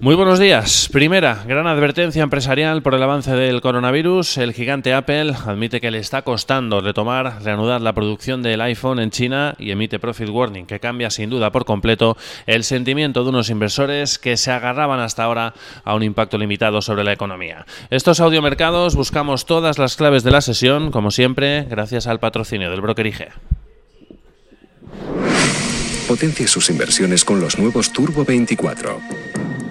Muy buenos días. Primera, gran advertencia empresarial por el avance del coronavirus. El gigante Apple admite que le está costando retomar, reanudar la producción del iPhone en China y emite profit warning que cambia sin duda por completo el sentimiento de unos inversores que se agarraban hasta ahora a un impacto limitado sobre la economía. Estos audiomercados buscamos todas las claves de la sesión, como siempre, gracias al patrocinio del broker IG. Potencie sus inversiones con los nuevos Turbo 24.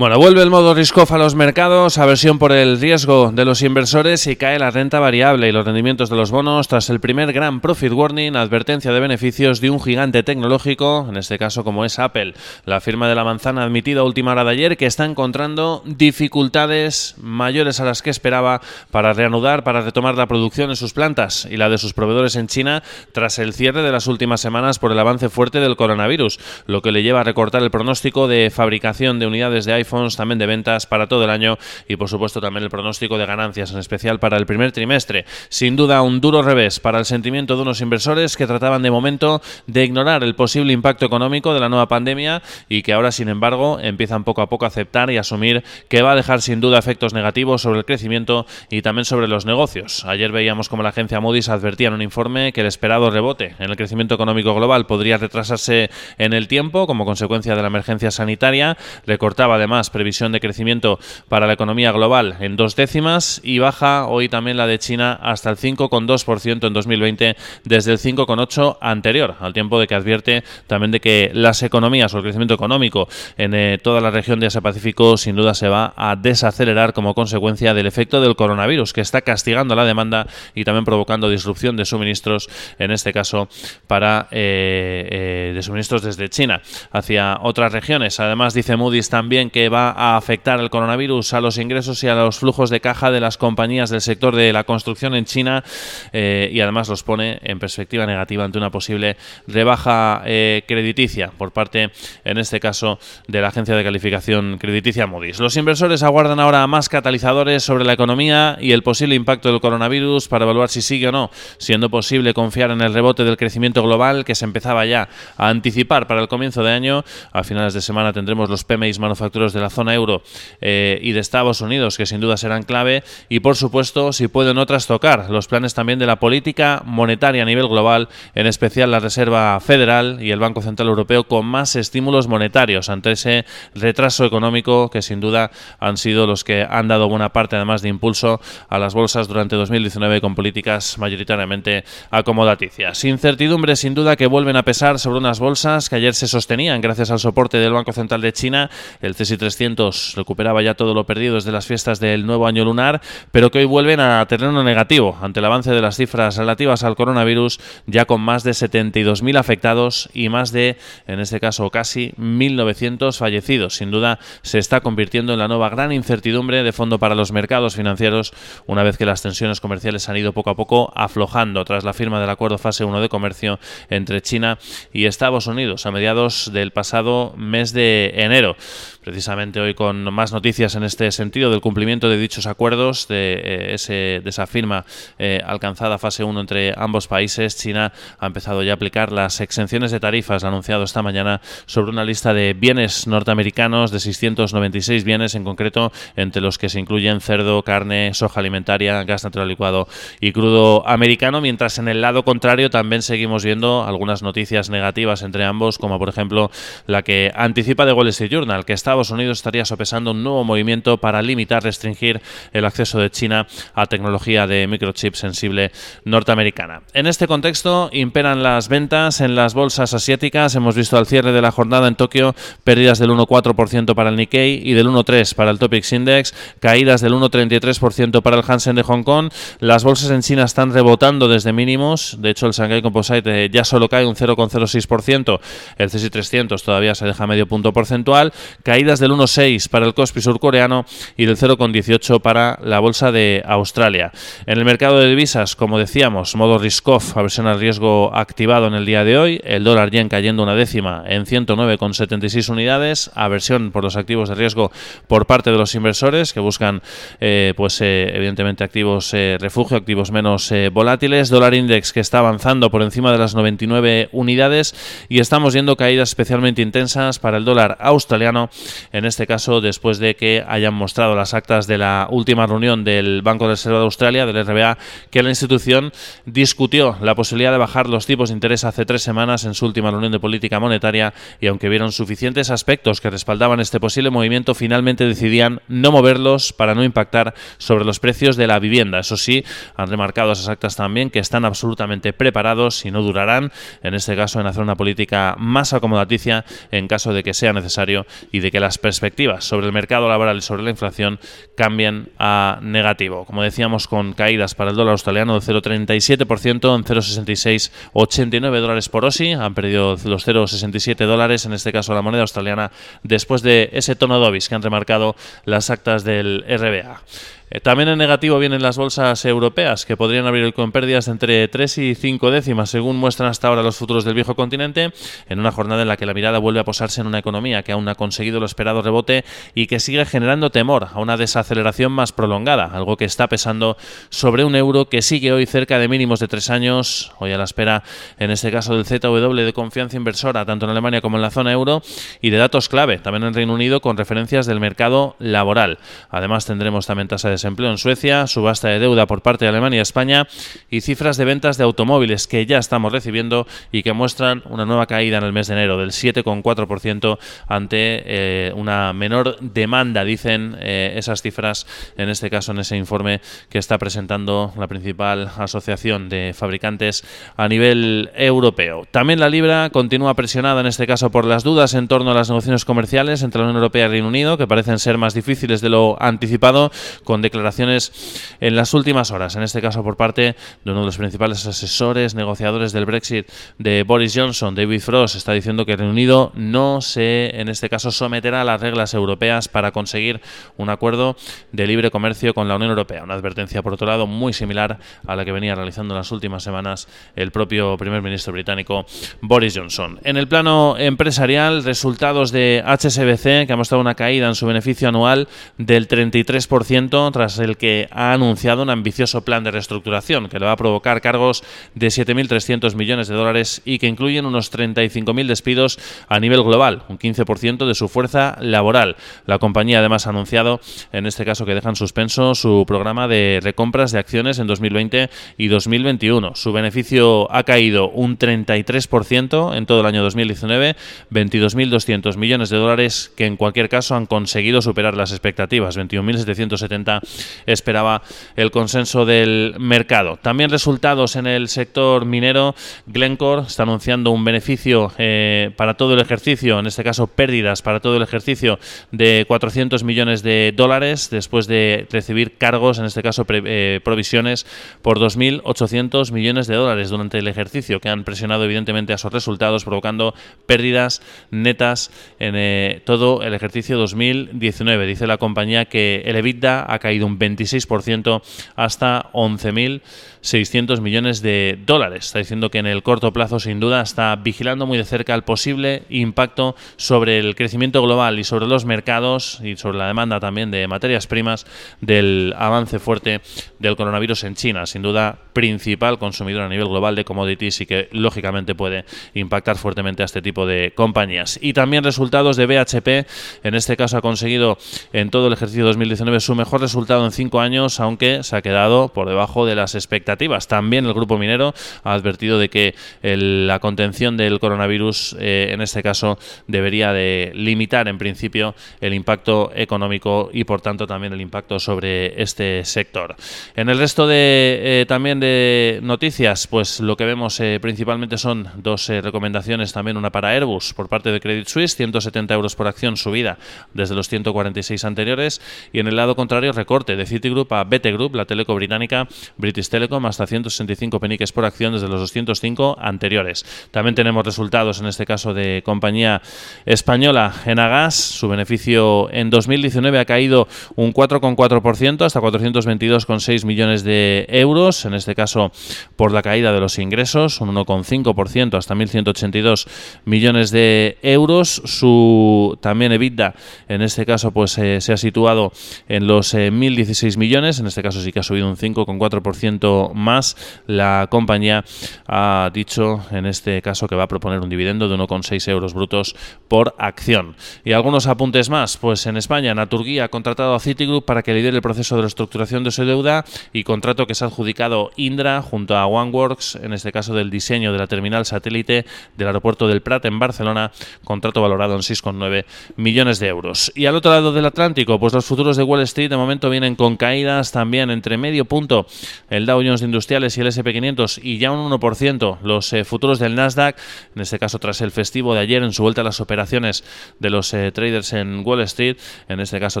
Bueno, vuelve el modo risk-off a los mercados, aversión por el riesgo de los inversores y cae la renta variable y los rendimientos de los bonos tras el primer gran profit warning, advertencia de beneficios de un gigante tecnológico, en este caso como es Apple. La firma de la manzana ha admitido a última hora de ayer que está encontrando dificultades mayores a las que esperaba para reanudar, para retomar la producción en sus plantas y la de sus proveedores en China tras el cierre de las últimas semanas por el avance fuerte del coronavirus, lo que le lleva a recortar el pronóstico de fabricación de unidades de iPhone también de ventas para todo el año y por supuesto también el pronóstico de ganancias, en especial para el primer trimestre. Sin duda un duro revés para el sentimiento de unos inversores que trataban de momento de ignorar el posible impacto económico de la nueva pandemia y que ahora sin embargo empiezan poco a poco a aceptar y asumir que va a dejar sin duda efectos negativos sobre el crecimiento y también sobre los negocios. Ayer veíamos como la agencia Moody's advertía en un informe que el esperado rebote en el crecimiento económico global podría retrasarse en el tiempo como consecuencia de la emergencia sanitaria. Recortaba además previsión de crecimiento para la economía global en dos décimas y baja hoy también la de China hasta el 5,2% en 2020 desde el 5,8% anterior, al tiempo de que advierte también de que las economías o el crecimiento económico en eh, toda la región de Asia-Pacífico sin duda se va a desacelerar como consecuencia del efecto del coronavirus que está castigando la demanda y también provocando disrupción de suministros, en este caso para eh, eh, de suministros desde China hacia otras regiones. Además dice Moody's también que va a afectar el coronavirus a los ingresos y a los flujos de caja de las compañías del sector de la construcción en China eh, y además los pone en perspectiva negativa ante una posible rebaja eh, crediticia por parte, en este caso, de la agencia de calificación crediticia Moody's. Los inversores aguardan ahora más catalizadores sobre la economía y el posible impacto del coronavirus para evaluar si sigue o no, siendo posible confiar en el rebote del crecimiento global que se empezaba ya a anticipar para el comienzo de año. A finales de semana tendremos los PMIs manufactureros de la zona euro eh, y de Estados Unidos, que sin duda serán clave, y por supuesto, si pueden otras tocar, los planes también de la política monetaria a nivel global, en especial la Reserva Federal y el Banco Central Europeo, con más estímulos monetarios ante ese retraso económico que sin duda han sido los que han dado buena parte, además de impulso, a las bolsas durante 2019 con políticas mayoritariamente acomodaticias. Incertidumbre sin duda que vuelven a pesar sobre unas bolsas que ayer se sostenían gracias al soporte del Banco Central de China, el CSI 300 recuperaba ya todo lo perdido desde las fiestas del nuevo año lunar, pero que hoy vuelven a terreno negativo ante el avance de las cifras relativas al coronavirus, ya con más de 72.000 afectados y más de, en este caso, casi 1.900 fallecidos. Sin duda, se está convirtiendo en la nueva gran incertidumbre de fondo para los mercados financieros, una vez que las tensiones comerciales han ido poco a poco aflojando tras la firma del acuerdo fase 1 de comercio entre China y Estados Unidos a mediados del pasado mes de enero precisamente hoy con más noticias en este sentido del cumplimiento de dichos acuerdos, de, eh, ese, de esa firma eh, alcanzada fase 1 entre ambos países. China ha empezado ya a aplicar las exenciones de tarifas, anunciado esta mañana, sobre una lista de bienes norteamericanos de 696 bienes en concreto, entre los que se incluyen cerdo, carne, soja alimentaria, gas natural licuado y crudo americano, mientras en el lado contrario también seguimos viendo algunas noticias negativas entre ambos, como por ejemplo la que anticipa de Wall Street Journal, que Estados Unidos estaría sopesando un nuevo movimiento para limitar, restringir el acceso de China a tecnología de microchip sensible norteamericana. En este contexto imperan las ventas en las bolsas asiáticas. Hemos visto al cierre de la jornada en Tokio pérdidas del 1,4% para el Nikkei y del 1,3% para el Topix Index, caídas del 1,33% para el Hansen de Hong Kong. Las bolsas en China están rebotando desde mínimos. De hecho, el Shanghai Composite eh, ya solo cae un 0,06%. El CSI 300 todavía se deja medio punto porcentual del 1,6 para el Kospi surcoreano y del 0,18 para la bolsa de Australia. En el mercado de divisas, como decíamos, modo risk-off, aversión al riesgo activado en el día de hoy, el dólar yen cayendo una décima en 109,76 unidades, aversión por los activos de riesgo por parte de los inversores que buscan, eh, pues eh, evidentemente activos eh, refugio, activos menos volátiles, dólar index que está avanzando por encima de las 99 unidades y estamos viendo caídas especialmente intensas para el dólar australiano, en este caso después de que hayan mostrado las actas de la última reunión del Banco de Reserva de Australia, del RBA, que la institución discutió la posibilidad de bajar los tipos de interés hace tres semanas en su última reunión de política monetaria y aunque vieron suficientes aspectos que respaldaban este posible movimiento, finalmente decidían no moverlos para no impactar sobre los precios de la vivienda. Eso sí, han remarcado esas actas también que están absolutamente preparados y no durarán, en este caso, en hacer una política más acomodaticia en caso de que sea necesario y de que las perspectivas sobre el mercado laboral y sobre la inflación cambien a negativo. Como decíamos, con caídas para el dólar australiano del 0,37% en 0,6689 dólares por OSI, han perdido los 0,67 dólares, en este caso la moneda australiana, después de ese tono dobis que han remarcado las actas del RBA. Eh, también en negativo vienen las bolsas europeas, que podrían abrir con pérdidas entre 3 y 5 décimas, según muestran hasta ahora los futuros del viejo continente, en una jornada en la que la mirada vuelve a posarse en una economía que aún ha conseguido lo esperado rebote y que sigue generando temor a una desaceleración más prolongada, algo que está pesando sobre un euro que sigue hoy cerca de mínimos de tres años, hoy a la espera, en este caso del ZW de confianza inversora, tanto en Alemania como en la zona euro, y de datos clave, también en Reino Unido, con referencias del mercado laboral. Además, tendremos también tasa de desempleo en Suecia, subasta de deuda por parte de Alemania y España y cifras de ventas de automóviles que ya estamos recibiendo y que muestran una nueva caída en el mes de enero del 7,4% ante eh, una menor demanda, dicen eh, esas cifras, en este caso en ese informe que está presentando la principal asociación de fabricantes a nivel europeo. También la libra continúa presionada en este caso por las dudas en torno a las negociaciones comerciales entre la Unión Europea y Reino Unido, que parecen ser más difíciles de lo anticipado, con declaraciones en las últimas horas, en este caso por parte de uno de los principales asesores, negociadores del Brexit de Boris Johnson, David Frost, está diciendo que el Reino Unido no se, en este caso, someterá a las reglas europeas para conseguir un acuerdo de libre comercio con la Unión Europea. Una advertencia, por otro lado, muy similar a la que venía realizando en las últimas semanas el propio primer ministro británico Boris Johnson. En el plano empresarial, resultados de HSBC, que ha mostrado una caída en su beneficio anual del 33%, tras el que ha anunciado un ambicioso plan de reestructuración que le va a provocar cargos de 7.300 millones de dólares y que incluyen unos 35.000 despidos a nivel global, un 15% de su fuerza laboral. La compañía además ha anunciado, en este caso, que dejan suspenso su programa de recompras de acciones en 2020 y 2021. Su beneficio ha caído un 33% en todo el año 2019, 22.200 millones de dólares que en cualquier caso han conseguido superar las expectativas, 21.770 esperaba el consenso del mercado. También resultados en el sector minero. Glencore está anunciando un beneficio eh, para todo el ejercicio, en este caso pérdidas para todo el ejercicio de 400 millones de dólares después de recibir cargos, en este caso eh, provisiones, por 2.800 millones de dólares durante el ejercicio que han presionado evidentemente a sus resultados provocando pérdidas netas en eh, todo el ejercicio 2019. Dice la compañía que el EBITDA ha caído un 26% hasta 11.600 millones de dólares. Está diciendo que en el corto plazo, sin duda, está vigilando muy de cerca el posible impacto sobre el crecimiento global y sobre los mercados y sobre la demanda también de materias primas del avance fuerte del coronavirus en China. Sin duda, principal consumidor a nivel global de commodities y que lógicamente puede impactar fuertemente a este tipo de compañías. Y también resultados de BHP, en este caso ha conseguido en todo el ejercicio 2019 su mejor resultado en cinco años, aunque se ha quedado por debajo de las expectativas. También el grupo minero ha advertido de que la contención del coronavirus, eh, en este caso, debería de limitar en principio el impacto económico y por tanto también el impacto sobre este sector. En el resto de eh, también de noticias, pues lo que vemos eh, principalmente son dos recomendaciones, también una para Airbus por parte de Credit Suisse, 170 euros por acción subida desde los 146 anteriores y en el lado contrario recorte de Citigroup a BT Group, la teleco británica British Telecom, hasta 165 peniques por acción desde los 205 anteriores. También tenemos resultados en este caso de compañía española Enagas. Su beneficio en 2019 ha caído un 4,4% hasta 422,6 millones de euros. En este caso por la caída de los ingresos, un 1,5% hasta 1.182 millones de euros. Su también EBITDA en este caso pues eh, se ha situado en los 1.016 eh, millones. En este caso sí que ha subido un 5,4% más. La compañía ha dicho en este caso que va a proponer un dividendo de 1,6 euros brutos por acción. Y algunos apuntes más. Pues en España, Naturguía ha contratado a Citigroup para que lidere el proceso de reestructuración de su deuda y contrato que se ha adjudicado Indra junto a OneWorks, en este caso del diseño de la terminal satélite del aeropuerto del Prat en Barcelona, contrato valorado en 6,9 millones de euros. Y al otro lado del Atlántico, pues los futuros de Wall Street de momento vienen con caídas también entre medio punto el Dow Jones Industriales y el SP500 y ya un 1% los eh, futuros del Nasdaq, en este caso tras el festivo de ayer en su vuelta a las operaciones de los eh, traders en Wall Street, en este caso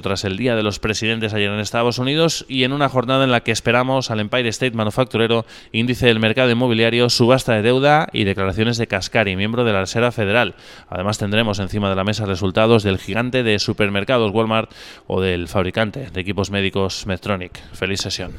tras el día de los presidentes ayer en Estados Unidos y en una jornada en la que esperamos al Empire State Manufacturero, índice del mercado inmobiliario, subasta de deuda y declaraciones de Cascari, miembro de la Reserva Federal. Además tendremos encima de la mesa resultados del gigante de supermercados Walmart o del fabricante de equipos médicos Medtronic. Feliz sesión.